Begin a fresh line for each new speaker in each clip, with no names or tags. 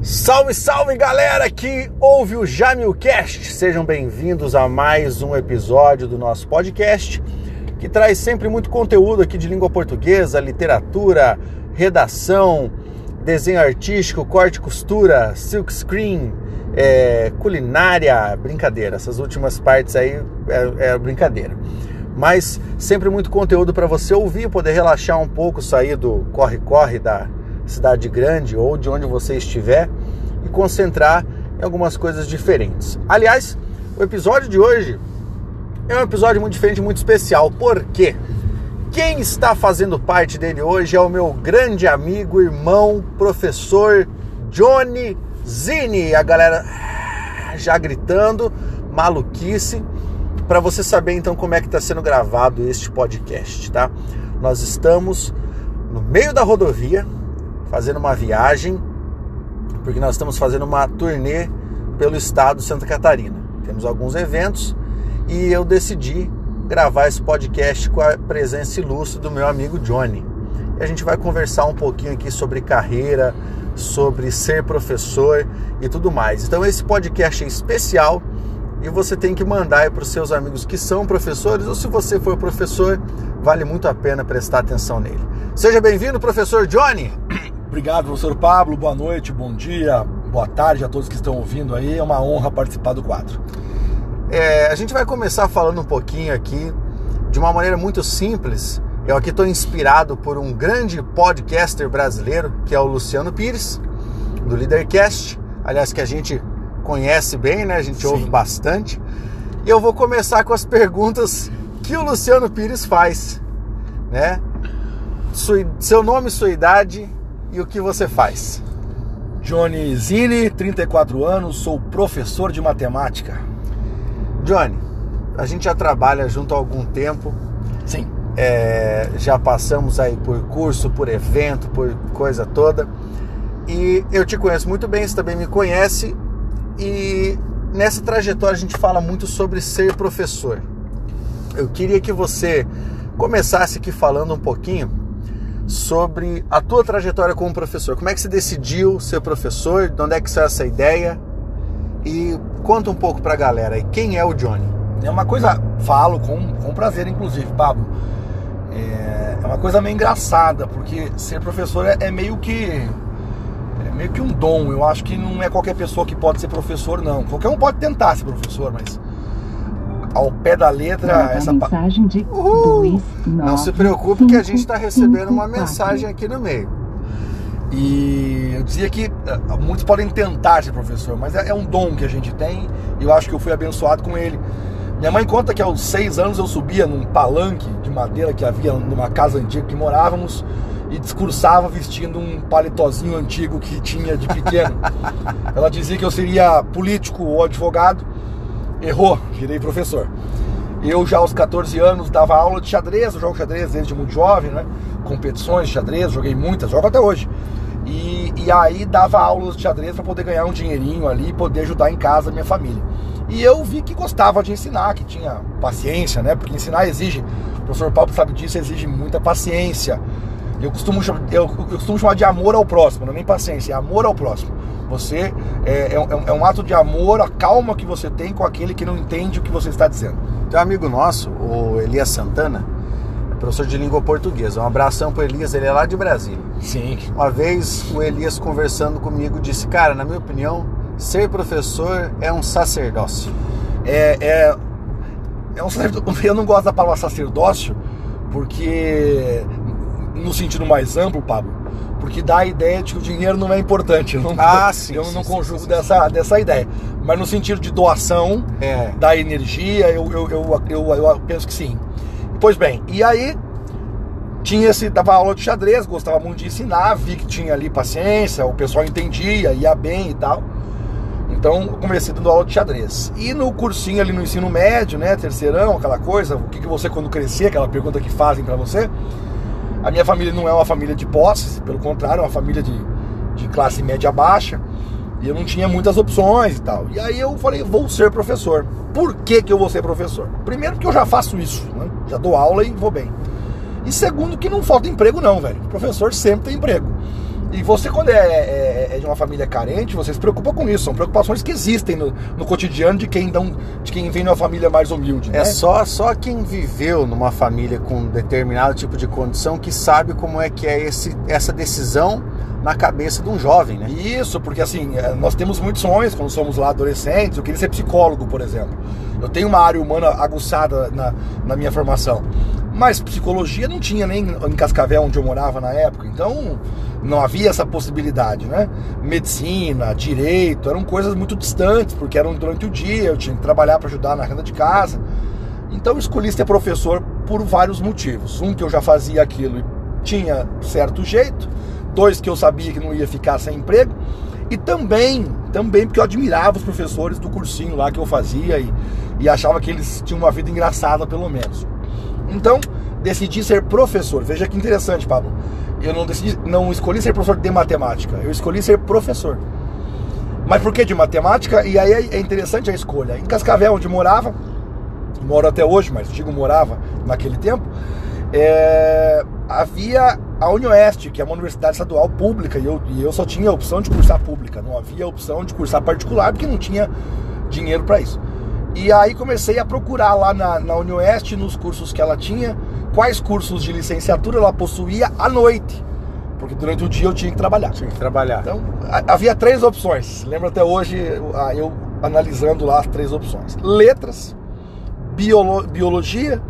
Salve, salve galera que ouve o Jamilcast! Sejam bem-vindos a mais um episódio do nosso podcast que traz sempre muito conteúdo aqui de língua portuguesa, literatura, redação, desenho artístico, corte e costura, silk screen, é, culinária, brincadeira. Essas últimas partes aí é, é brincadeira. Mas sempre muito conteúdo para você ouvir, poder relaxar um pouco, sair do corre-corre da cidade grande ou de onde você estiver e concentrar em algumas coisas diferentes. Aliás, o episódio de hoje é um episódio muito diferente, muito especial. Por quê? Quem está fazendo parte dele hoje é o meu grande amigo, irmão, professor Johnny Zini. A galera já gritando, maluquice, para você saber então como é que está sendo gravado este podcast, tá? Nós estamos no meio da rodovia, fazendo uma viagem, porque nós estamos fazendo uma turnê pelo estado de Santa Catarina. Temos alguns eventos e eu decidi gravar esse podcast com a presença ilustre do meu amigo Johnny. E a gente vai conversar um pouquinho aqui sobre carreira, sobre ser professor e tudo mais. Então esse podcast é especial e você tem que mandar para os seus amigos que são professores ou se você for professor, vale muito a pena prestar atenção nele. Seja bem-vindo, professor Johnny.
Obrigado, professor Pablo. Boa noite, bom dia, boa tarde a todos que estão ouvindo aí. É uma honra participar do quadro.
É, a gente vai começar falando um pouquinho aqui de uma maneira muito simples. Eu aqui estou inspirado por um grande podcaster brasileiro que é o Luciano Pires, do Leadercast. Aliás, que a gente conhece bem, né? A gente Sim. ouve bastante. E eu vou começar com as perguntas que o Luciano Pires faz, né? seu nome, sua idade e o que você faz.
Johnny Zini, 34 anos, sou professor de matemática.
Johnny, a gente já trabalha junto há algum tempo.
Sim.
É, já passamos aí por curso, por evento, por coisa toda. E eu te conheço muito bem, você também me conhece. E nessa trajetória a gente fala muito sobre ser professor. Eu queria que você começasse aqui falando um pouquinho sobre a tua trajetória como professor. Como é que você decidiu ser professor? De onde é que saiu essa ideia? E conta um pouco pra galera aí, quem é o Johnny?
É uma coisa, falo com, com prazer, inclusive, Pablo. É, é uma coisa meio engraçada, porque ser professor é, é meio que é meio que um dom. Eu acho que não é qualquer pessoa que pode ser professor, não. Qualquer um pode tentar ser professor, mas ao pé da letra essa
mensagem de
Não se preocupe que a gente está recebendo uma mensagem aqui no meio.
E eu dizia que eh, muitos podem tentar ser professor, mas é, é um dom que a gente tem e eu acho que eu fui abençoado com ele. Minha mãe conta que aos seis anos eu subia num palanque de madeira que havia numa casa antiga que morávamos e discursava vestindo um paletozinho antigo que tinha de pequeno. Ela dizia que eu seria político ou advogado errou, virei professor. Eu já aos 14 anos dava aula de xadrez, eu jogo xadrez desde muito jovem, né? Competições de xadrez, joguei muitas, jogo até hoje. E, e aí dava aulas de xadrez para poder ganhar um dinheirinho ali e poder ajudar em casa a minha família. E eu vi que gostava de ensinar, que tinha paciência, né? Porque ensinar exige, o professor Paulo sabe disso, exige muita paciência. Eu costumo, eu, eu costumo chamar de amor ao próximo, não é nem paciência, é amor ao próximo. Você é, é, é, um ato de amor, a calma que você tem com aquele que não entende o que você está dizendo.
Tem um amigo nosso, o Elias Santana, é professor de língua portuguesa. Um abração pro Elias, ele é lá de Brasília.
Sim.
Uma vez o Elias conversando comigo disse: Cara, na minha opinião, ser professor é um sacerdócio.
É, é, é um Eu não gosto da palavra sacerdócio, porque no sentido mais amplo, Pablo, porque dá a ideia de que o dinheiro não é importante. Eu não,
ah, sim,
eu
sim,
não
sim,
conjugo sim, dessa, dessa ideia. Mas no sentido de doação
é.
da energia, eu, eu, eu, eu, eu penso que sim. Pois bem, e aí tinha esse, dava aula de xadrez, gostava muito de ensinar, vi que tinha ali paciência, o pessoal entendia, ia bem e tal. Então comecei dando aula de xadrez. E no cursinho ali no ensino médio, né, terceirão, aquela coisa, o que, que você quando crescer, aquela pergunta que fazem para você. A minha família não é uma família de posses, pelo contrário, é uma família de, de classe média baixa. E eu não tinha muitas opções e tal. E aí eu falei, vou ser professor. Por que, que eu vou ser professor? Primeiro porque eu já faço isso, né? já dou aula e vou bem. E segundo que não falta emprego não, velho. O professor sempre tem emprego. E você quando é, é, é, é de uma família carente, você se preocupa com isso. São preocupações que existem no, no cotidiano de quem, dão, de quem vem de uma família mais humilde.
É
né?
só, só quem viveu numa família com determinado tipo de condição que sabe como é que é esse, essa decisão na cabeça de um jovem, né?
Isso, porque assim, é, nós temos muitos sonhos quando somos lá adolescentes. Eu queria ser psicólogo, por exemplo. Eu tenho uma área humana aguçada na, na minha formação. Mas psicologia não tinha nem em Cascavel, onde eu morava na época. Então, não havia essa possibilidade, né? Medicina, direito, eram coisas muito distantes, porque eram durante o dia, eu tinha que trabalhar para ajudar na renda de casa. Então, eu escolhi ser professor por vários motivos. Um, que eu já fazia aquilo e tinha certo jeito. Dois, que eu sabia que não ia ficar sem emprego. E também, também porque eu admirava os professores do cursinho lá que eu fazia e, e achava que eles tinham uma vida engraçada, pelo menos. Então, decidi ser professor. Veja que interessante, Pablo. Eu não decidi, não escolhi ser professor de matemática, eu escolhi ser professor. Mas por que de matemática? E aí é interessante a escolha. Em Cascavel, onde morava, moro até hoje, mas digo morava naquele tempo, é, havia a Unioeste, que é uma universidade estadual pública, e eu, e eu só tinha a opção de cursar pública, não havia a opção de cursar particular, porque não tinha dinheiro para isso. E aí comecei a procurar lá na, na Unioeste, nos cursos que ela tinha, quais cursos de licenciatura ela possuía à noite. Porque durante o dia eu tinha que trabalhar.
Tinha que trabalhar.
Então, havia três opções. Lembro até hoje eu analisando lá as três opções: letras, biolo, biologia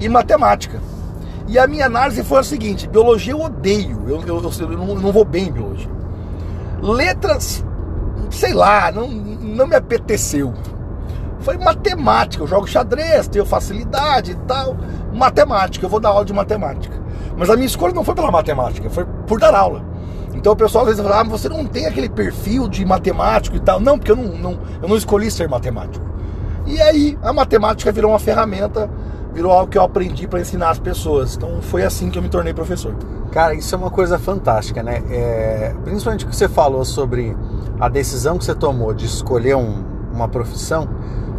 e matemática. E a minha análise foi a seguinte: biologia eu odeio, eu, eu, eu, eu não, não, vou bem em biologia. Letras, sei lá, não, não me apeteceu. Foi matemática, eu jogo xadrez, tenho facilidade e tal. Matemática, eu vou dar aula de matemática. Mas a minha escolha não foi pela matemática, foi por dar aula. Então o pessoal às vezes fala, ah, você não tem aquele perfil de matemático e tal. Não, porque eu não, não, eu não escolhi ser matemático. E aí a matemática virou uma ferramenta, virou algo que eu aprendi para ensinar as pessoas. Então foi assim que eu me tornei professor.
Cara, isso é uma coisa fantástica, né? É, principalmente o que você falou sobre a decisão que você tomou de escolher um, uma profissão.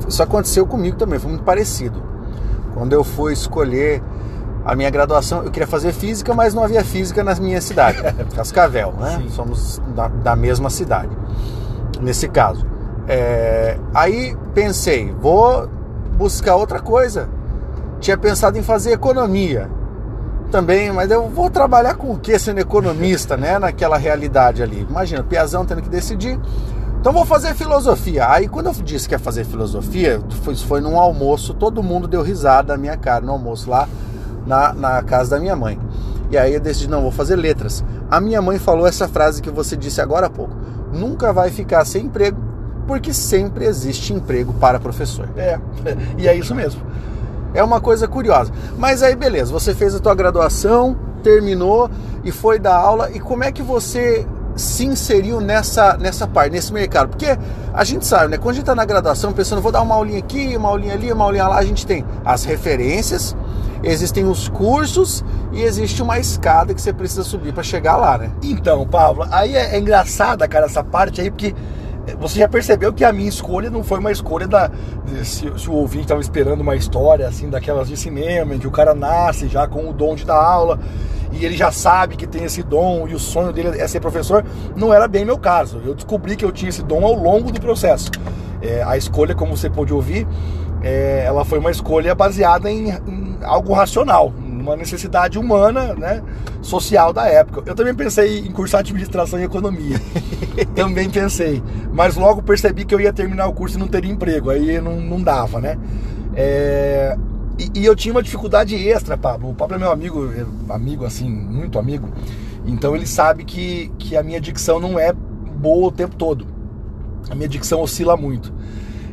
Isso aconteceu comigo também, foi muito parecido. Quando eu fui escolher a minha graduação, eu queria fazer física, mas não havia física na minha cidade, Cascavel, né? Sim. Somos da, da, mesma cidade, nesse caso. É, aí pensei, vou buscar outra coisa. Tinha pensado em fazer economia também, mas eu vou trabalhar com o que sendo economista, né? Naquela realidade ali. Imagina, Piazão tendo que decidir. Então vou fazer filosofia. Aí quando eu disse que ia fazer filosofia, foi, foi num almoço, todo mundo deu risada na minha cara no almoço lá na, na casa da minha mãe. E aí eu decidi, não, vou fazer letras. A minha mãe falou essa frase que você disse agora há pouco: nunca vai ficar sem emprego, porque sempre existe emprego para professor.
É, e é isso mesmo.
É uma coisa curiosa. Mas aí, beleza, você fez a tua graduação, terminou e foi dar aula. E como é que você se inseriu nessa, nessa parte, nesse mercado? Porque a gente sabe, né? Quando a gente está na graduação, pensando, vou dar uma aulinha aqui, uma aulinha ali, uma aulinha lá, a gente tem as referências existem os cursos e existe uma escada que você precisa subir para chegar lá, né?
Então, Pablo, aí é, é engraçada, cara, essa parte aí, porque você já percebeu que a minha escolha não foi uma escolha da. Se, se o ouvinte estava esperando uma história assim, daquelas de cinema, em que o cara nasce já com o dom de dar aula e ele já sabe que tem esse dom e o sonho dele é ser professor. Não era bem meu caso. Eu descobri que eu tinha esse dom ao longo do processo. É, a escolha, como você pôde ouvir, é, ela foi uma escolha baseada em, em, algo racional, uma necessidade humana, né, social da época. Eu também pensei em cursar administração e economia, também pensei, mas logo percebi que eu ia terminar o curso e não teria emprego, aí não, não dava, né? É, e, e, eu tinha uma dificuldade extra, Pablo. O Pablo é meu amigo, é amigo assim, muito amigo. Então ele sabe que, que a minha dicção não é boa o tempo todo. A minha dicção oscila muito.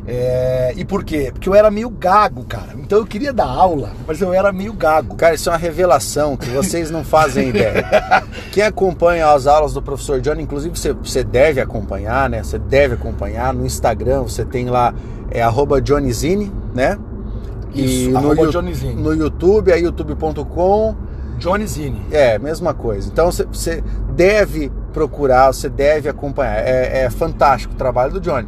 É, e por quê? Porque eu era meio gago, cara. Então eu queria dar aula, mas eu era meio gago.
Cara, isso é uma revelação que vocês não fazem ideia. Quem acompanha as aulas do professor John, inclusive você, você deve acompanhar, né? Você deve acompanhar no Instagram, você tem lá é Johnnyzine, né?
E Isso, no, Johnnyzine.
no YouTube é youtube.com
Johnnyzine.
É, mesma coisa. Então você deve procurar, você deve acompanhar. É, é fantástico o trabalho do Johnny.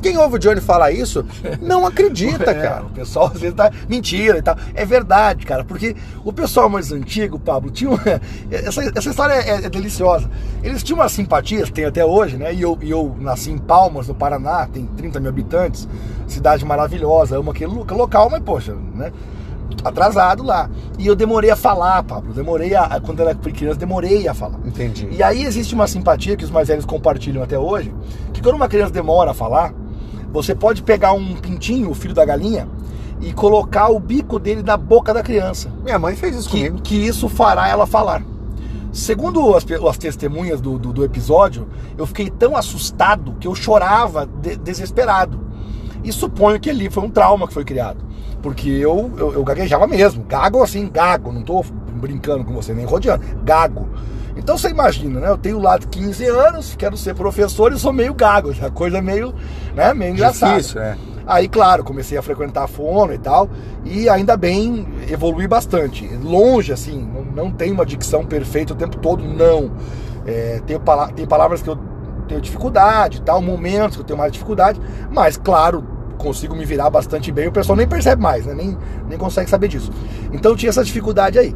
Quem ouve o Johnny falar isso, não acredita,
É,
cara.
o pessoal às vezes tá mentira e tal. É verdade, cara, porque o pessoal mais antigo, Pablo, tinha uma... essa, essa história é, é deliciosa. Eles tinham umas simpatias, tem até hoje, né? E eu, e eu nasci em Palmas, no Paraná, tem 30 mil habitantes, cidade maravilhosa, amo aquele lo- local, mas poxa, né? Atrasado lá. E eu demorei a falar, Pablo. Demorei a. Quando eu era criança, demorei a falar.
Entendi.
E aí existe uma simpatia que os mais velhos compartilham até hoje, que quando uma criança demora a falar, você pode pegar um pintinho, o filho da galinha, e colocar o bico dele na boca da criança.
Minha mãe fez isso
Que,
comigo.
que isso fará ela falar. Segundo as, as testemunhas do, do, do episódio, eu fiquei tão assustado que eu chorava de- desesperado. E suponho que ali foi um trauma que foi criado. Porque eu, eu, eu gaguejava mesmo. Gago assim, gago. Não tô brincando com você, nem rodeando. Gago. Então você imagina, né? Eu tenho lá de 15 anos, quero ser professor e sou meio gago. A coisa meio, né, meio engraçada.
Difícil, é.
Aí, claro, comecei a frequentar a fono e tal, e ainda bem evolui bastante. Longe, assim, não, não tenho uma dicção perfeita o tempo todo, não. É, tenho, pala- tem palavras que eu tenho dificuldade, tal, momentos que eu tenho mais dificuldade, mas, claro, consigo me virar bastante bem. O pessoal nem percebe mais, né? Nem, nem consegue saber disso. Então, tinha essa dificuldade aí.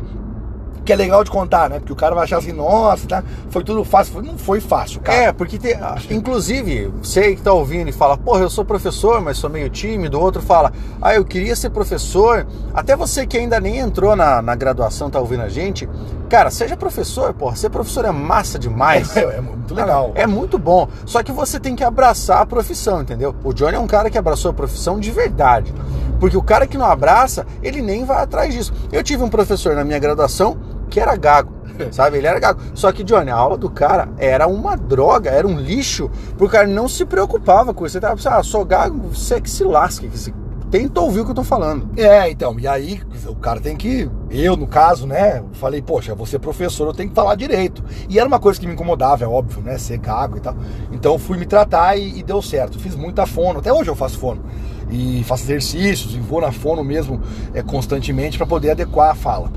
Que é legal de contar, né? Porque o cara vai achar assim, nossa, tá? foi tudo fácil. Foi- Não foi fácil, cara.
É, porque tem, ah, inclusive, você que tá ouvindo e fala, porra, eu sou professor, mas sou meio tímido, o outro fala, ah, eu queria ser professor. Até você que ainda nem entrou na, na graduação, tá ouvindo a gente, cara, seja professor, porra, ser professor é massa demais.
É, é muito legal.
É muito bom. Só que você tem que abraçar a profissão, entendeu? O Johnny é um cara que abraçou a profissão de verdade. Porque o cara que não abraça, ele nem vai atrás disso. Eu tive um professor na minha graduação que era gago. Sabe, ele era gago. Só que, Johnny, a aula do cara era uma droga, era um lixo, porque o cara não se preocupava com isso. Você tava pensando, ah, sou gago, você que se lasque. Que se... Tenta ouvir o que eu tô falando.
É, então, e aí o cara tem que. Eu, no caso, né? Falei, poxa, vou ser professor, eu tenho que falar direito. E era uma coisa que me incomodava, é óbvio, né? Ser gago e tal. Então fui me tratar e, e deu certo. Fiz muita fono, até hoje eu faço fono. E faço exercícios, e vou na fono mesmo é, constantemente para poder adequar a fala.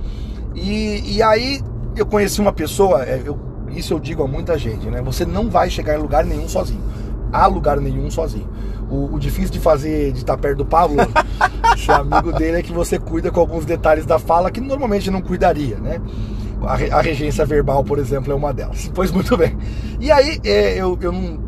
E, e aí eu conheci uma pessoa, é, eu- isso eu digo a muita gente, né? Você não vai chegar em lugar nenhum sozinho. Há lugar nenhum sozinho. O, o difícil de fazer, de estar perto do Pablo, ser amigo dele, é que você cuida com alguns detalhes da fala que normalmente não cuidaria, né? A, a regência verbal, por exemplo, é uma delas. Pois muito bem. E aí, é, eu, eu não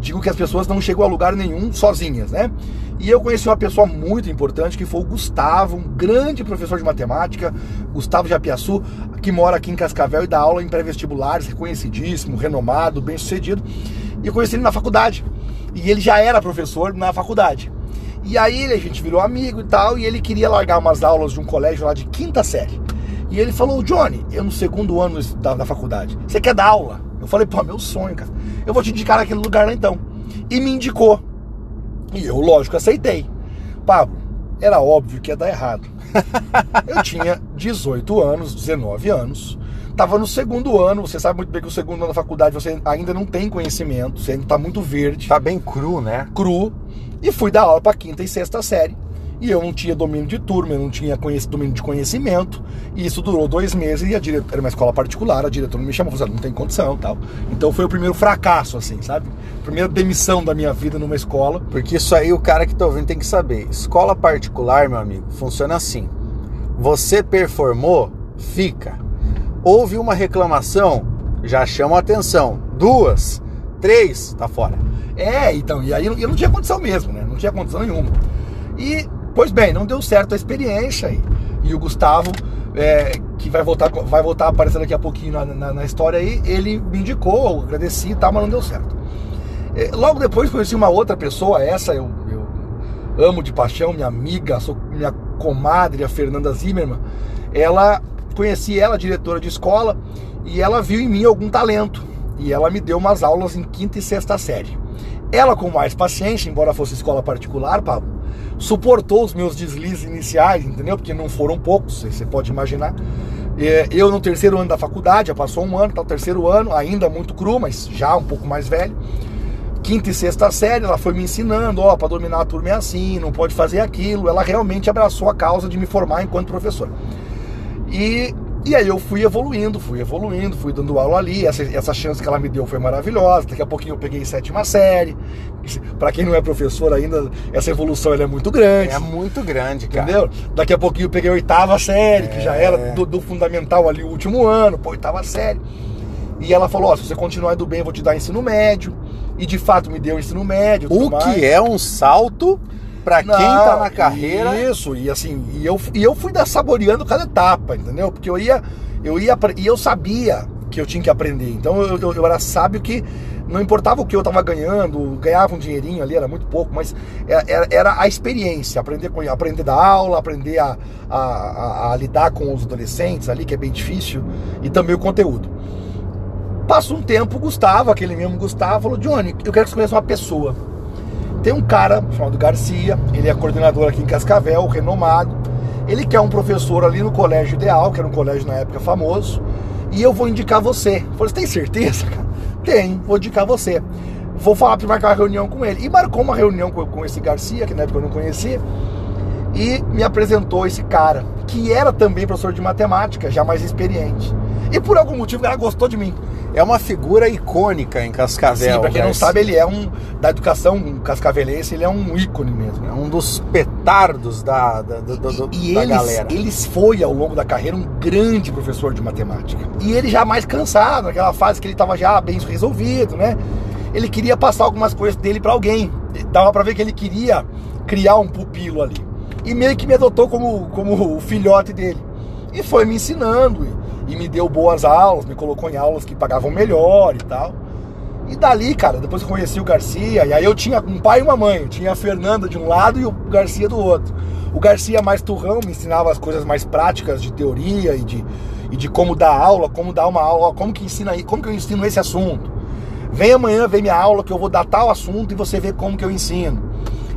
digo que as pessoas não chegam a lugar nenhum sozinhas, né? E eu conheci uma pessoa muito importante que foi o Gustavo, um grande professor de matemática, Gustavo Japiaçu, que mora aqui em Cascavel e dá aula em pré-vestibulares, reconhecidíssimo, renomado, bem sucedido. E eu conheci ele na faculdade. E ele já era professor na faculdade. E aí a gente virou amigo e tal, e ele queria largar umas aulas de um colégio lá de quinta série. E ele falou, Johnny, eu no segundo ano da, da faculdade, você quer dar aula? Eu falei, pô, meu sonho, cara. Eu vou te indicar naquele lugar lá então. E me indicou. E eu, lógico, aceitei. Pablo, era óbvio que ia dar errado. Eu tinha 18 anos, 19 anos. Tava no segundo ano, você sabe muito bem que o segundo ano da faculdade você ainda não tem conhecimento, você ainda tá muito verde
Tá bem cru, né?
cru e fui dar aula para quinta e sexta série. E eu não tinha domínio de turma, eu não tinha domínio de conhecimento. E isso durou dois meses e a diretora era uma escola particular, a diretora me chamou, falou, assim, não tem condição tal. Então foi o primeiro fracasso, assim, sabe? Primeira demissão da minha vida numa escola.
Porque isso aí o cara que tá ouvindo tem que saber. Escola particular, meu amigo, funciona assim. Você performou, fica. Houve uma reclamação, já chama a atenção. Duas, três, tá fora.
É, então, e aí eu não tinha condição mesmo, né? Não tinha condição nenhuma. E, pois bem, não deu certo a experiência. E, e o Gustavo, é, que vai voltar, vai voltar a aparecer daqui a pouquinho na, na- na história aí, ele me indicou, agradeci e tal, mas não deu certo. É, logo depois conheci uma outra pessoa, essa eu, eu amo de paixão, minha amiga, sou minha comadre, a Fernanda Zimmermann. Ela, conheci ela, diretora de escola, e ela viu em mim algum talento. E ela me deu umas aulas em quinta e sexta série. Ela, com mais paciência, embora fosse escola particular, Pablo, suportou os meus deslizes iniciais, entendeu? Porque não foram poucos, você pode imaginar. É, Eu, no terceiro ano da faculdade, já passou um ano, tá o terceiro ano, ainda muito cru, mas já um pouco mais velho. Quinta e sexta série, ela foi me ensinando, ó, para dominar a turma é assim, não pode fazer aquilo. Ela realmente abraçou a causa de me formar enquanto professor. E E aí eu fui evoluindo, fui evoluindo, fui dando aula ali. Essa, essa chance que ela me deu foi maravilhosa. Daqui a pouquinho eu peguei sétima série. Para quem não é professor ainda, essa evolução é muito grande.
É muito grande, cara.
Entendeu? Daqui a pouquinho eu peguei oitava série, é... que já era do, do, fundamental ali o último ano, pô, oitava série. E ela falou: Ó, se você continuar indo bem, eu vou te dar ensino médio. E de fato me deu ensino médio.
O que mais. é um salto para quem tá na carreira.
Isso, e assim, e eu, e eu fui saboreando cada etapa, entendeu? Porque eu ia, eu ia, e eu sabia que eu tinha que aprender. Então eu, eu, eu era sábio que não importava o que eu estava ganhando, ganhava um dinheirinho ali, era muito pouco, mas era, era a experiência, aprender, com, aprender da aula, aprender a, a, a, a, lidar com os adolescentes ali, que é bem difícil, e também o conteúdo. Passa um tempo, Gustavo, aquele mesmo Gustavo, falou, Johnny, eu quero que você conheça uma pessoa. Tem um cara chamado Garcia, ele é coordenador aqui em Cascavel, renomado. Ele quer um professor ali no Colégio Ideal, que era um colégio na época famoso, e eu vou indicar você. Eu falei, você tem certeza, cara? Tem, vou indicar você. Vou falar para marcar uma reunião com ele. E marcou uma reunião com, com esse Garcia, que na época eu não conhecia, e me apresentou esse cara, que era também professor de matemática, já mais experiente. E por algum motivo cara gostou de mim
é uma figura icônica em Cascavel.
Sim, pra quem não sabe, ele é um. Da educação cascavelense, ele é um ícone mesmo.
É um dos petardos da, da, do,
e, e
da
eles,
galera.
Eles foi, ao longo da carreira, um grande professor de matemática. E ele já mais cansado, naquela fase que ele estava já bem resolvido, né? Ele queria passar algumas coisas dele para alguém. Dava para ver que ele queria criar um pupilo ali. E meio que me adotou como, como o filhote dele. E foi me ensinando e me deu boas aulas, me colocou em aulas que pagavam melhor e tal. E dali, cara, depois eu conheci o Garcia, e aí eu tinha um pai e uma mãe, eu tinha a Fernanda de um lado e o Garcia do outro. O Garcia mais turrão me ensinava as coisas mais práticas de teoria e de, e de como dar aula, como dar uma aula, como que ensina, como que eu ensino esse assunto. Vem amanhã ver minha aula que eu vou dar tal assunto e você vê como que eu ensino.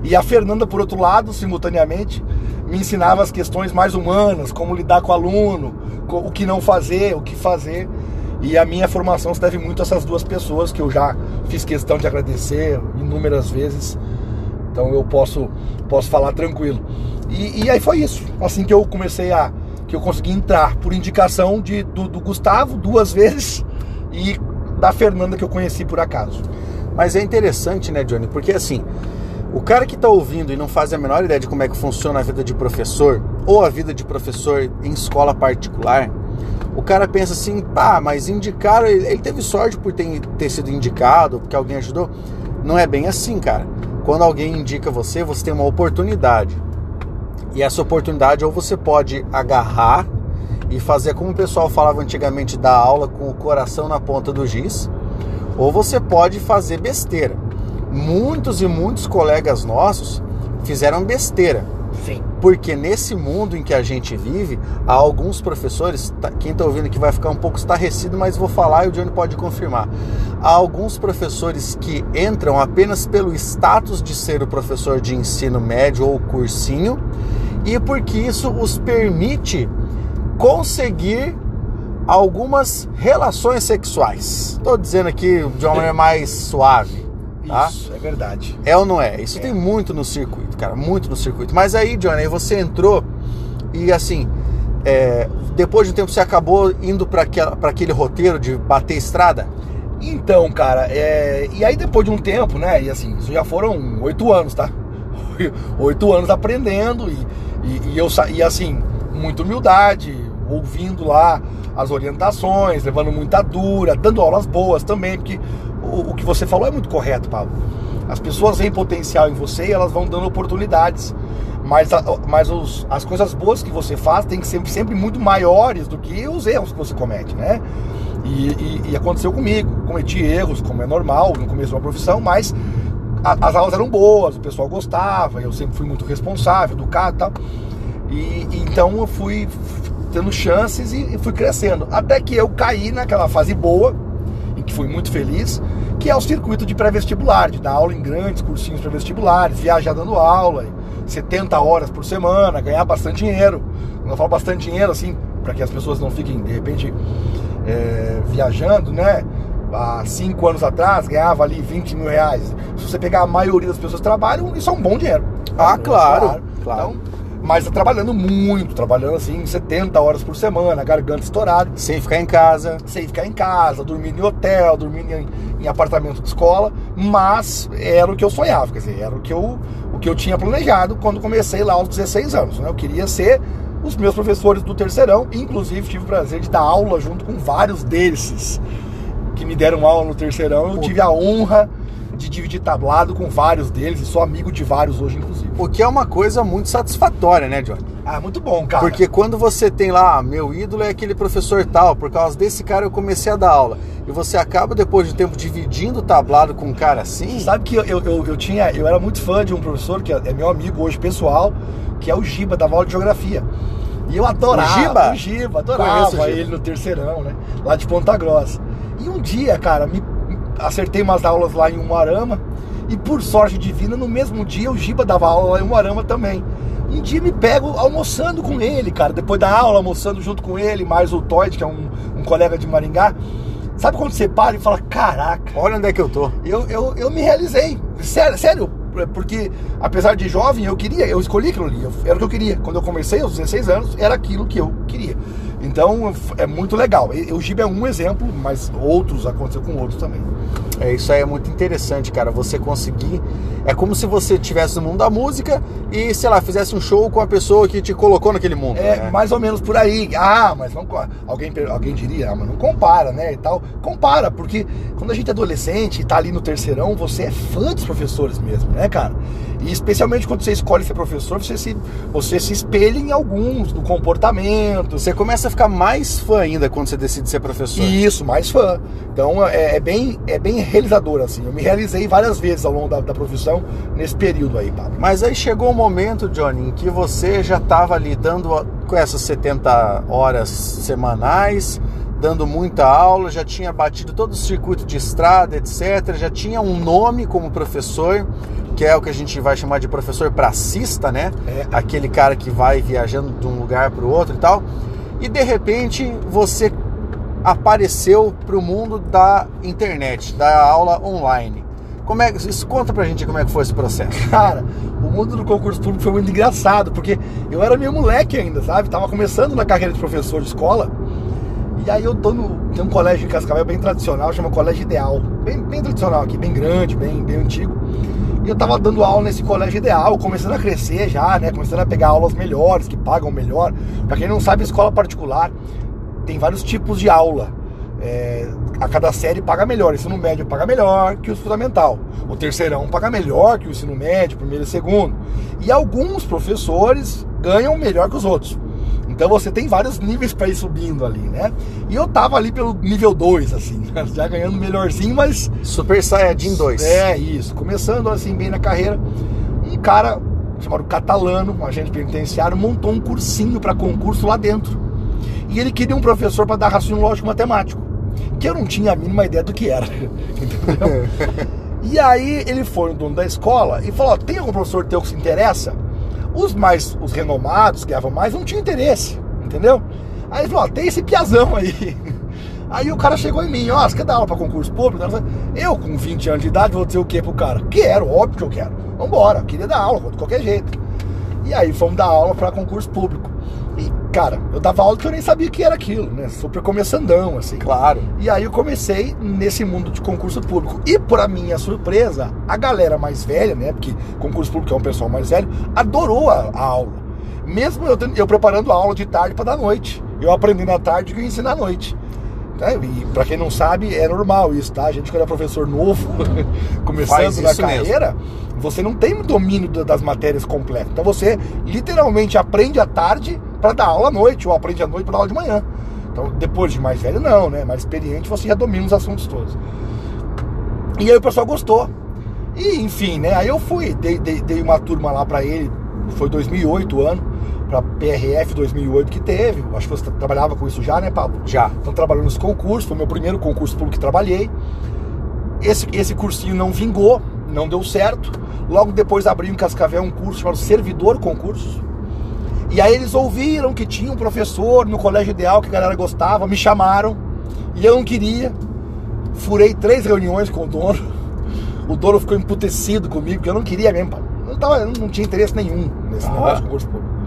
E a Fernanda, por outro lado, simultaneamente, me ensinava as questões mais humanas, como lidar com o aluno, o que não fazer, o que fazer. E a minha formação se deve muito a essas duas pessoas que eu já fiz questão de agradecer inúmeras vezes. Então eu posso, posso falar tranquilo. E, e aí foi isso. Assim que eu comecei a. que eu consegui entrar por indicação de, do, do Gustavo duas vezes e da Fernanda que eu conheci por acaso.
Mas é interessante, né, Johnny? Porque assim, o cara que está ouvindo e não faz a menor ideia de como é que funciona a vida de professor ou a vida de professor em escola particular, o cara pensa assim, ah, mas indicaram, ele teve sorte por ter, ter sido indicado, porque alguém ajudou. Não é bem assim, cara. Quando alguém indica você, você tem uma oportunidade. E essa oportunidade ou você pode agarrar e fazer como o pessoal falava antigamente da aula com o coração na ponta do giz, ou você pode fazer besteira muitos e muitos colegas nossos fizeram besteira.
Sim.
Porque nesse mundo em que a gente vive, há alguns professores, tá, quem está ouvindo que vai ficar um pouco estarrecido, mas vou falar e o Johnny pode confirmar. Há alguns professores que entram apenas pelo status de ser o professor de ensino médio ou cursinho, e porque isso os permite conseguir algumas relações sexuais. Estou dizendo aqui de uma maneira mais suave.
Tá? Isso, é verdade.
É ou não é? Isso é. tem muito no circuito, cara, muito no circuito. Mas aí, Johnny, você entrou e assim, é, depois de um tempo você acabou indo para aquele roteiro de bater estrada?
Então, cara, é, e aí depois de um tempo, né? E assim, isso já foram oito anos, tá? Oito anos aprendendo e, e, e eu e assim, muita humildade, ouvindo lá as orientações, levando muita dura, dando aulas boas também, porque o, o que você falou é muito correto, Paulo. As pessoas veem potencial em você e elas vão dando oportunidades. Mas, mas os, as coisas boas que você faz têm que ser sempre muito maiores do que os erros que você comete, né? E, e, e aconteceu comigo. Cometi erros, como é normal no começo de uma profissão, mas a, as aulas eram boas, o pessoal gostava, eu sempre fui muito responsável, educado e tal. E, então eu fui tendo chances e, e fui crescendo. Até que eu caí naquela fase boa, em que fui muito feliz, que é o circuito de pré-vestibular, de dar aula em grandes cursinhos pré-vestibulares, viajar dando aula, 70 horas por semana, ganhar bastante dinheiro. Quando eu falo bastante dinheiro, assim, para que as pessoas não fiquem, de repente, é, viajando, né? Há cinco anos atrás, ganhava ali 20 mil reais. Se você pegar a maioria das pessoas que trabalham, isso é um bom dinheiro.
Ah, claro, claro.
Então, Mas trabalhando muito, trabalhando assim 70 horas por semana, garganta estourada.
Sem ficar em casa.
Sem ficar em casa, dormindo em hotel, dormindo em, em apartamento de escola, mas era o que eu sonhava, quer dizer, era o que eu, o que eu tinha planejado quando comecei lá aos 16 anos. Né? Eu queria ser os meus professores do terceirão, inclusive tive o prazer de dar aula junto com vários desses que me deram aula no terceirão. Eu tive a honra de dividir tablado com vários deles e sou amigo de vários hoje, inclusive.
O que é uma coisa muito satisfatória, né, Johnny?
Ah, muito bom, cara.
Porque quando você tem lá, ah, meu ídolo é aquele professor tal, por causa desse cara eu comecei a dar aula. E você acaba, depois de um tempo, dividindo o tablado com um cara assim.
Sabe que eu, eu, eu, tinha, eu era muito fã de um professor que é meu amigo hoje pessoal, que é o Giba, da aula de geografia. E eu adorava.
O Giba?
O Giba, adorava o Giba. ele no terceirão, né? Lá de Ponta Grossa. E um dia, cara, me acertei umas aulas lá em Umuarama. E por sorte divina, no mesmo dia o Giba dava aula lá em Umuarama também. Um dia me pego almoçando com ele, cara. Depois da aula, almoçando junto com ele, mais o Toyd, que é um, um colega de Maringá. Sabe quando você para e fala, caraca.
Olha onde é que eu tô.
Eu, eu, eu me realizei. Sério, sério, porque apesar de jovem, eu queria, eu escolhi aquilo ali, era o que eu queria. Quando eu comecei aos 16 anos, era aquilo que eu queria. Então é muito legal. O Giba é um exemplo, mas outros aconteceu com outros também.
É, isso aí é muito interessante, cara. Você conseguir. É como se você estivesse no mundo da música e, sei lá, fizesse um show com a pessoa que te colocou naquele mundo.
É, né? mais ou menos por aí. Ah, mas não. Alguém, alguém diria, ah, mas não compara, né? E tal. Compara, porque quando a gente é adolescente e tá ali no terceirão, você é fã dos professores mesmo, né, cara? E especialmente quando você escolhe ser professor, você se, você se espelha em alguns, no comportamento.
Você começa a ficar mais fã ainda quando você decide ser professor.
Isso, mais fã. Então é, é bem, é bem realizador, assim. Eu me realizei várias vezes ao longo da, da profissão nesse período aí, Pablo.
Mas aí chegou um momento, Johnny, em que você já estava ali dando com essas 70 horas semanais, dando muita aula, já tinha batido todo o circuito de estrada, etc. Já tinha um nome como professor que é o que a gente vai chamar de professor pracista, né? É. Aquele cara que vai viajando de um lugar para o outro e tal. E de repente você apareceu para o mundo da internet, da aula online. Como é, isso conta pra gente como é que foi esse processo.
Cara, o mundo do concurso público foi muito engraçado, porque eu era meio moleque ainda, sabe? Tava começando na carreira de professor de escola. E aí eu tô no. Tem um colégio em Cascavel bem tradicional, chama Colégio Ideal. Bem, bem tradicional aqui, bem grande, bem, bem antigo. E eu tava dando aula nesse colégio ideal, começando a crescer já, né? Começando a pegar aulas melhores, que pagam melhor. Pra quem não sabe, escola particular tem vários tipos de aula. É, a cada série paga melhor. Ensino médio paga melhor que o fundamental. O terceirão paga melhor que o ensino médio, primeiro e segundo. E alguns professores ganham melhor que os outros. Então você tem vários níveis para ir subindo ali, né? E eu tava ali pelo nível 2, assim, já ganhando melhorzinho, mas.
Super Saiyajin 2.
É, isso. Começando assim bem na carreira. Um cara chamado Catalano, um agente penitenciário, montou um cursinho para concurso lá dentro. E ele queria um professor para dar raciocínio lógico matemático, que eu não tinha a mínima ideia do que era. Entendeu? e aí ele foi no dono da escola e falou: tem algum professor teu que se interessa? Os mais, os renomados, que ganhavam mais, não tinham interesse, entendeu? Aí falou, ó, tem esse piazão aí. Aí o cara chegou em mim, ó, você quer dar aula pra concurso público? Eu, com 20 anos de idade, vou dizer o que pro cara? Quero, óbvio que eu quero. Vambora, queria dar aula, de qualquer jeito. E aí fomos dar aula para concurso público. Cara, eu dava aula que eu nem sabia que era aquilo, né? Super começandão, assim.
Claro.
E aí eu comecei nesse mundo de concurso público. E, para minha surpresa, a galera mais velha, né? Porque concurso público é um pessoal mais velho, adorou a, a aula. Mesmo eu, eu preparando a aula de tarde para da noite. Eu aprendi na tarde e eu ensino à noite. Né? E para quem não sabe, é normal isso, tá? A gente quando é professor novo, começando na carreira, mesmo. você não tem domínio das matérias completas. Então você literalmente aprende à tarde para dar aula à noite, ou aprende à noite para dar aula de manhã. Então, depois de mais velho, não, né? Mais experiente, você já domina os assuntos todos. E aí o pessoal gostou. E, enfim, né? Aí eu fui, dei, dei, dei uma turma lá para ele, foi 2008 o ano, para PRF 2008 que teve. Acho que você trabalhava com isso já, né, Pablo?
Já.
Então, trabalhando nos concursos, foi meu primeiro concurso público que trabalhei. Esse, esse cursinho não vingou, não deu certo. Logo depois abri em Cascavel um curso chamado Servidor Concursos e aí eles ouviram que tinha um professor no colégio ideal que a galera gostava, me chamaram e eu não queria. Furei três reuniões com o dono. O dono ficou emputecido comigo, porque eu não queria mesmo. Não, tava, não tinha interesse nenhum nesse ah. negócio de concurso público.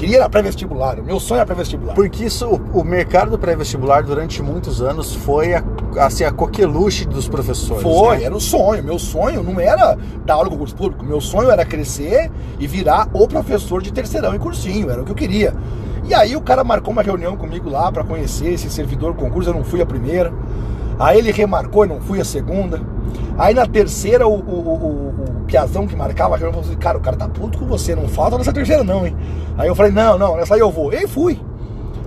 Queria era pré-vestibular. O meu sonho era pré-vestibular.
Porque isso, o, o mercado do pré-vestibular durante muitos anos foi a, assim, a coqueluche dos professores.
Foi,
né?
era o sonho. Meu sonho não era dar aula em concurso público. Meu sonho era crescer e virar o professor de terceirão em cursinho. Era o que eu queria. E aí o cara marcou uma reunião comigo lá para conhecer esse servidor concurso. Eu não fui a primeira. Aí ele remarcou e não fui a segunda. Aí na terceira, o, o, o, o Piazão que marcava falou assim: Cara, o cara tá puto com você, não falta nessa terceira, não, hein? Aí eu falei: Não, não, nessa aí eu vou. E fui.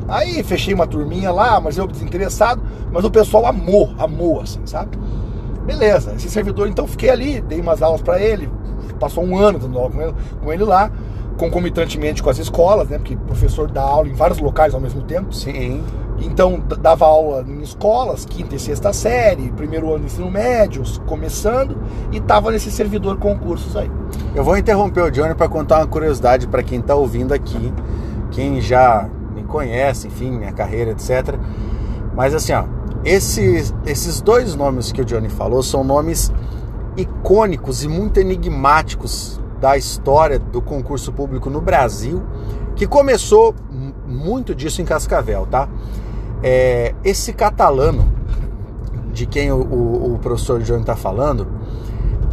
Aí fechei uma turminha lá, mas eu desinteressado. Mas o pessoal amou, amou, assim, sabe? Beleza, esse servidor, então fiquei ali, dei umas aulas para ele. Passou um ano dando aula com ele, com ele lá, concomitantemente com as escolas, né? Porque professor dá aula em vários locais ao mesmo tempo.
Sim.
Então, dava aula em escolas, quinta e sexta série, primeiro ano do ensino médio, começando, e tava nesse servidor concursos aí.
Eu vou interromper o Johnny para contar uma curiosidade para quem tá ouvindo aqui, quem já me conhece, enfim, minha carreira, etc. Mas assim, ó, esses, esses dois nomes que o Johnny falou são nomes icônicos e muito enigmáticos da história do concurso público no Brasil, que começou muito disso em Cascavel, tá? É, esse catalano, de quem o, o, o professor Johnny está falando,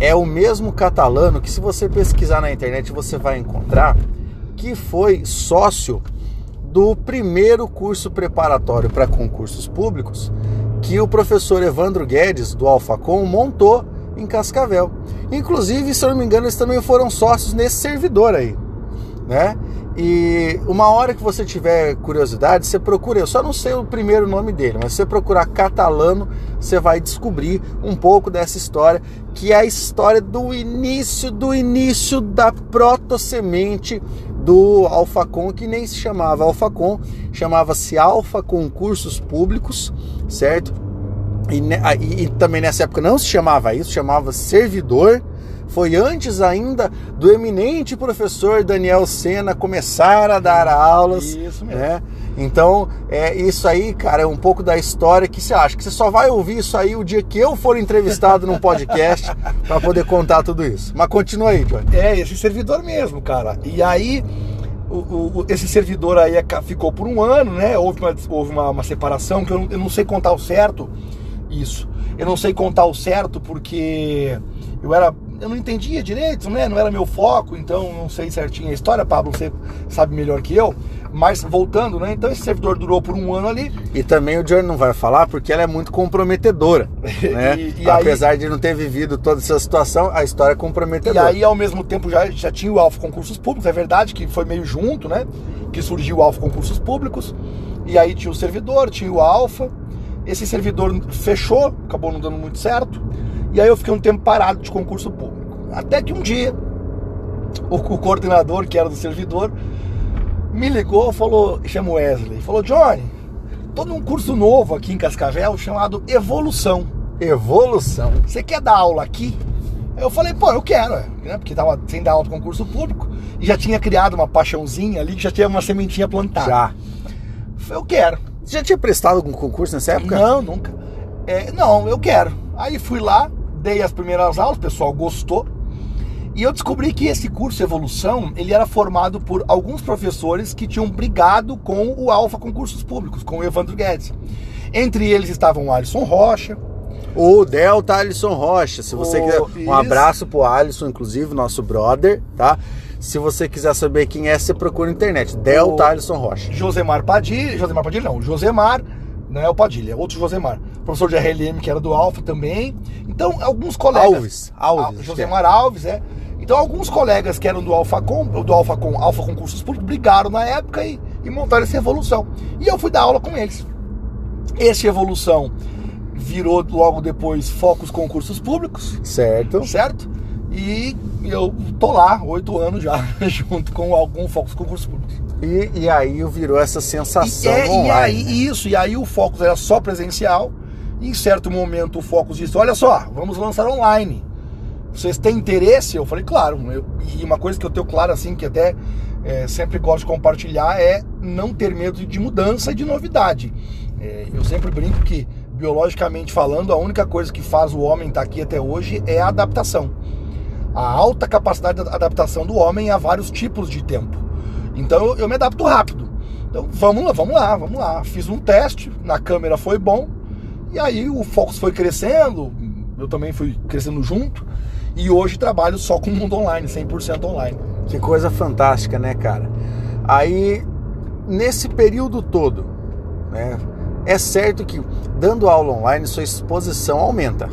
é o mesmo catalano que, se você pesquisar na internet, você vai encontrar que foi sócio do primeiro curso preparatório para concursos públicos que o professor Evandro Guedes, do Alfacom, montou em Cascavel. Inclusive, se eu não me engano, eles também foram sócios nesse servidor aí, né? E uma hora que você tiver curiosidade, você procura, eu só não sei o primeiro nome dele, mas se você procurar catalano, você vai descobrir um pouco dessa história, que é a história do início, do início da proto-semente do Alfacom, que nem se chamava Alfacom, chamava-se Alfa Concursos Públicos, certo? E, e- e também nessa época não se chamava isso, chamava servidor. Foi antes ainda do eminente professor Daniel Sena começar a dar aulas.
Isso mesmo.
Né? Então, é isso aí, cara, é um pouco da história que você acha que você só vai ouvir isso aí o dia que eu for entrevistado num podcast para poder contar tudo isso. Mas continua aí, Johnny.
É, esse servidor mesmo, cara. E aí, o, o- esse servidor aí aca- ficou por um ano, né? Houve uma, houve uma, uma separação que eu não, eu não sei contar o certo. Isso. Eu não sei contar o certo porque eu era. Eu não entendia direito, né? Não era meu foco, então não sei certinho a história, Pablo, você sabe melhor que eu. Mas voltando, né? Então esse servidor durou por um ano ali.
E também o Johnny não vai falar porque ela é muito comprometedora, né?
E- e aí-
Apesar de não ter vivido toda essa situação, a história é
E
comprometedora.
aí, ao mesmo tempo, já, já tinha o Alfa Concursos Públicos, é verdade que foi meio junto, né? Que surgiu o Alfa Concursos Públicos. E aí tinha o servidor, tinha o Alfa. Esse servidor fechou, acabou não dando muito certo. E aí eu fiquei um tempo parado de concurso público. Até que um dia, o, o coordenador, que era do servidor, me ligou, falou, chama o Wesley, falou, Johnny, tô num curso novo aqui em Cascavel chamado Evolução.
Evolução.
Você quer dar aula aqui? Eu falei, pô, eu quero, é, né? Porque tava sem dar aula para concurso público e já tinha criado uma paixãozinha ali, que já tinha uma sementinha plantada.
Já.
Eu quero.
Você já tinha prestado algum concurso nessa época?
Não, nunca. É, não, eu quero. Aí fui lá, dei as primeiras aulas, o pessoal gostou. E eu descobri que esse curso Evolução, ele era formado por alguns professores que tinham brigado com o Alfa Concursos Públicos, com o Evandro Guedes. Entre eles estavam o Alisson Rocha,
O Delta Alisson Rocha. Se você
O-
quiser. Um
isso.
abraço pro Alisson, inclusive, nosso brother, tá? Se você quiser saber quem é, você procura na internet. Delta
O-
Alisson Rocha.
Josemar Padilha, Josemar Padilha não, Josemar, não é o Padilha, é outro Josemar. Professor de RLM que era do Alfa também. Então, alguns colegas.
Alves, Alves,
Ah, Josemar Alves, é. Então, alguns colegas que eram do Alfacom, do Alfacom, Alfa Concursos Públicos, brigaram na época e, e montaram essa evolução. E eu fui dar aula com eles. Esse evolução virou logo depois Focos Concursos Públicos,
Certo?
certo? E eu tô lá, oito anos já, junto com algum Focus Concursos Públicos.
E, e aí virou essa sensação
E, é,
online.
e aí,
né?
isso, e aí o Focus era só presencial. E em certo momento o Focus disse: Olha só, vamos lançar online. Vocês têm interesse? Eu falei, claro. Eu- e uma coisa que eu tenho claro, assim, que até é, sempre gosto de compartilhar é não ter medo de mudança e de novidade. É, eu sempre brinco que, biologicamente falando, a única coisa que faz o homem estar aqui até hoje é a adaptação. A alta capacidade de adaptação do homem a vários tipos de tempo. Então eu, eu me adapto rápido. Então vamos lá, vamos lá, vamos lá. Fiz um teste, na câmera foi bom, e aí o Focus foi crescendo, eu também fui crescendo junto, e hoje trabalho só com o mundo online, 100% online.
Que coisa fantástica, né, cara? Aí, nesse período todo, né, é certo que dando aula online sua exposição aumenta.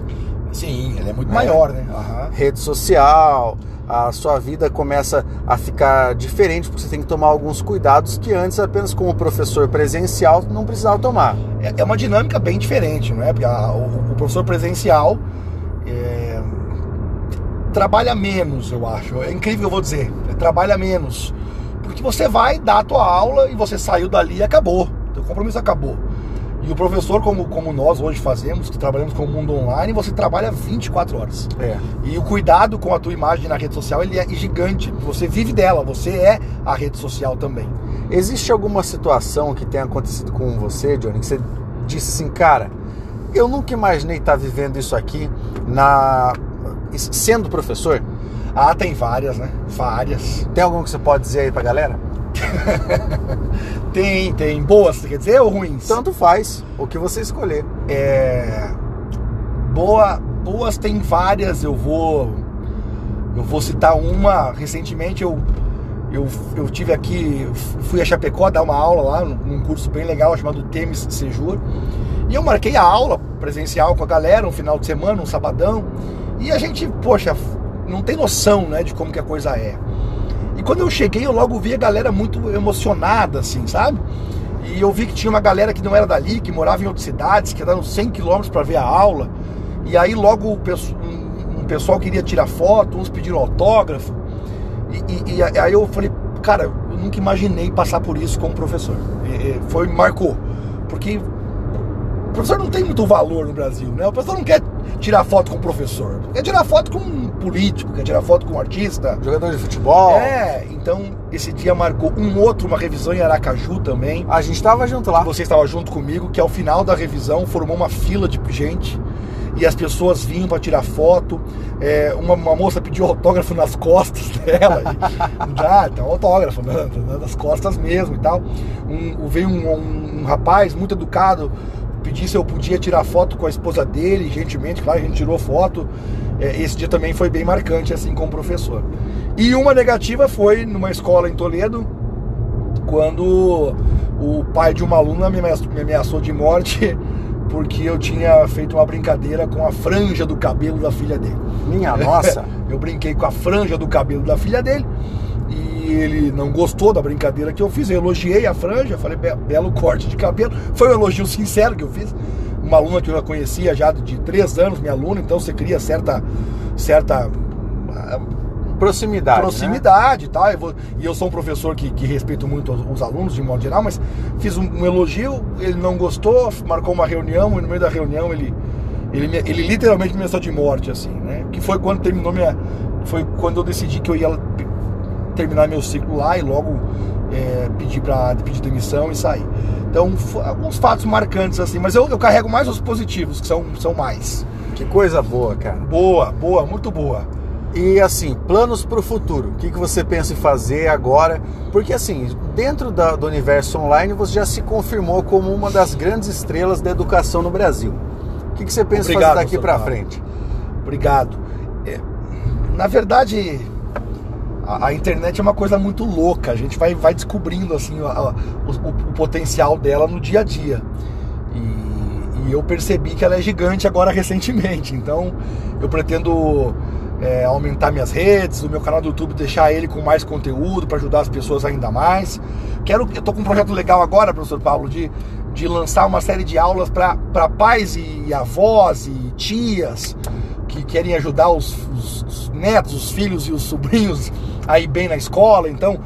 Sim, ela é muito é. maior, né?
Uhum. Rede social, a sua vida começa a ficar diferente, porque você tem que tomar alguns cuidados que antes, apenas como professor presencial, não precisava tomar.
É, é uma dinâmica bem diferente, não é? Porque a, o, o, professor presencial é, trabalha menos, eu acho. É incrível, eu vou dizer. Trabalha menos. Porque você vai dar a tua aula e você saiu dali e acabou. O compromisso acabou. E o professor, como, como nós hoje fazemos, que trabalhamos com o mundo online, você trabalha 24 horas.
É.
E o cuidado com a tua imagem na rede social, ele é gigante. Você vive dela, você é a rede social também.
Existe alguma situação que tenha acontecido com você, Johnny, que você disse assim, cara, eu nunca imaginei estar vivendo isso aqui na sendo professor?
Ah, tem várias, né? Várias.
Tem algum que você pode dizer aí pra galera?
tem, tem. Boas, quer dizer, ou ruins?
Tanto faz, o que você escolher.
É. Boa, boas tem várias, eu vou. Eu vou citar uma. Recentemente eu, eu, eu tive aqui, fui a Chapecó dar uma aula lá, num curso bem legal chamado Temes Sejur. E eu marquei a aula presencial com a galera, um final de semana, um sabadão. E a gente, poxa, não tem noção né, de como que a coisa é. Quando eu cheguei, eu logo vi a galera muito emocionada, assim, sabe? E eu vi que tinha uma galera que não era dali, que morava em outras cidades, que andaram 100 quilômetros para ver a aula. E aí logo um pessoal queria tirar foto, uns pediram autógrafo. E, e, e aí eu falei, cara, eu nunca imaginei passar por isso como professor. E, foi, marcou. Porque o professor não tem muito valor no Brasil, né? O professor não quer tirar foto com o professor. Quer tirar foto com um político, quer tirar foto com um artista.
Jogador de futebol.
É, então esse dia marcou um outro, uma revisão em Aracaju também.
A gente estava junto lá.
Você estava junto comigo, que ao final da revisão formou uma fila de gente e as pessoas vinham para tirar foto. É, uma, uma, moça pediu autógrafo nas costas dela. Tem um autógrafo né, nas costas mesmo e tal. Um, veio um, um, um rapaz muito educado pedi se eu podia tirar foto com a esposa dele, gentilmente, claro, a gente tirou foto. É, esse dia também foi bem marcante, assim, com o professor. E uma negativa foi numa escola em Toledo, quando o pai de uma aluna me ameaçou de morte porque eu tinha feito uma brincadeira com a franja do cabelo da filha dele.
Minha nossa!
eu brinquei com a franja do cabelo da filha dele ele não gostou da brincadeira que eu fiz. Eu elogiei a franja, falei, belo corte de cabelo. Foi um elogio sincero que eu fiz. Uma aluna que eu já conhecia já de três anos, minha aluna, então você cria certa. certa
proximidade.
Proximidade né? e tal. Eu e eu sou um professor que, que respeito muito os, os, alunos de modo geral, mas fiz um, um, elogio, ele não gostou, marcou uma reunião e no meio da reunião ele. Ele, ele literalmente me ameaçou de morte, assim, né? Que foi quando terminou minha. Foi quando eu decidi que eu ia terminar meu ciclo lá e logo é, pedir para pedir demissão e sair. Então, alguns fatos marcantes assim, mas eu, eu carrego mais os positivos, que são, são mais.
Que coisa boa, cara.
Boa, boa, muito boa.
E assim, planos para o futuro. O que, que você pensa em fazer agora? Porque assim, dentro da, do universo online, você já se confirmou como uma das grandes estrelas da educação no Brasil. O que, que você pensa Obrigado, fazer daqui para frente?
Obrigado. É, na verdade, a, a, internet é uma coisa muito louca. A gente vai, vai descobrindo assim a, o, o, potencial dela no dia a dia. E, e, eu percebi que ela é gigante agora recentemente. Então eu pretendo é, aumentar minhas redes, o meu canal do YouTube, deixar ele com mais conteúdo para ajudar as pessoas ainda mais. Quero, eu tô com um projeto legal agora, professor Paulo, de, de lançar uma série de aulas para pais e avós e tias que querem ajudar os, os, os, netos, os filhos e os sobrinhos a ir bem na escola. Então,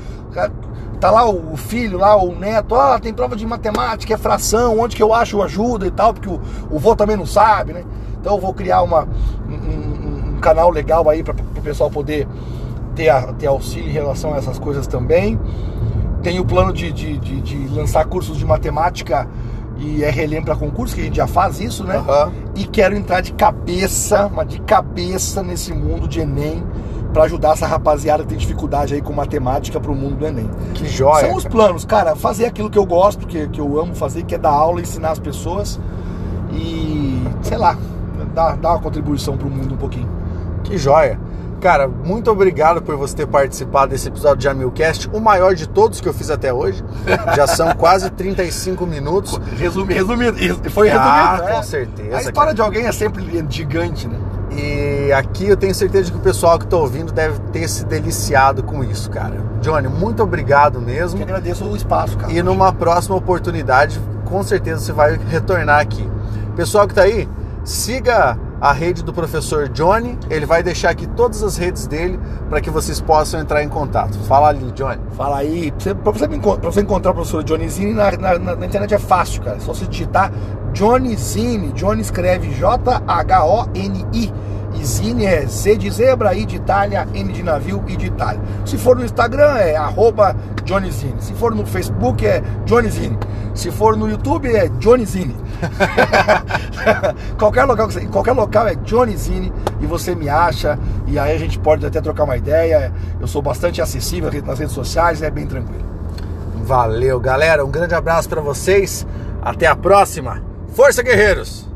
tá lá o filho, lá o neto, ah, tem prova de matemática, é fração, onde que eu acho ajuda e tal, porque o, o vô também não sabe, né? Então eu vou criar uma, um, um canal legal aí para o pessoal poder ter, a, ter auxílio em relação a essas coisas também. Tenho o plano de, de, de, de lançar cursos de matemática e RLM para concurso, que a gente já faz isso, né? Uhum. E quero entrar de cabeça, mas de cabeça nesse mundo de Enem, para ajudar essa rapaziada que tem dificuldade aí com matemática pro mundo do Enem.
Que joia.
São os planos, cara, fazer aquilo que eu gosto, que, que eu amo fazer, que é dar aula, ensinar as pessoas e, sei lá, dar, dar uma contribuição pro mundo um pouquinho.
Que joia. Cara, muito obrigado por você ter participado desse episódio de Jamilcast, o maior de todos que eu fiz até hoje. Já são quase 35 minutos.
Resumi, resumido, foi
Ah,
resumido.
com
é.
certeza,
A história
cara.
de alguém é sempre gigante, né?
E aqui eu tenho certeza que o pessoal que está ouvindo deve ter se deliciado com isso, cara. Johnny, muito obrigado
Eu
mesmo.
que agradeço o espaço, cara.
E numa próxima oportunidade, com certeza você vai retornar aqui. Pessoal que tá aí, siga a rede do professor Johnny. Ele vai deixar aqui todas as redes dele para que vocês possam entrar em contato. Fala ali, Johnny.
Fala aí, pra você, você, encontrar o professor Johnny Zini na, na- na- na internet é fácil, cara. É só você digitar Johnny Zini. Johnny escreve J-H-O-N-I. E Zini é Z de zebra, I de Itália, N de navio e de Itália. Se for no Instagram é arroba Johnny Zini. Se for no Facebook é Johnny Zini. Se for no YouTube é Johnny Zini. qualquer, local, qualquer local é Johnny Zini e você me acha. E aí a gente pode até trocar uma ideia. Eu sou bastante acessível nas redes sociais, é bem tranquilo.
Valeu, galera. Um grande abraço para vocês. Até a próxima. Força, guerreiros!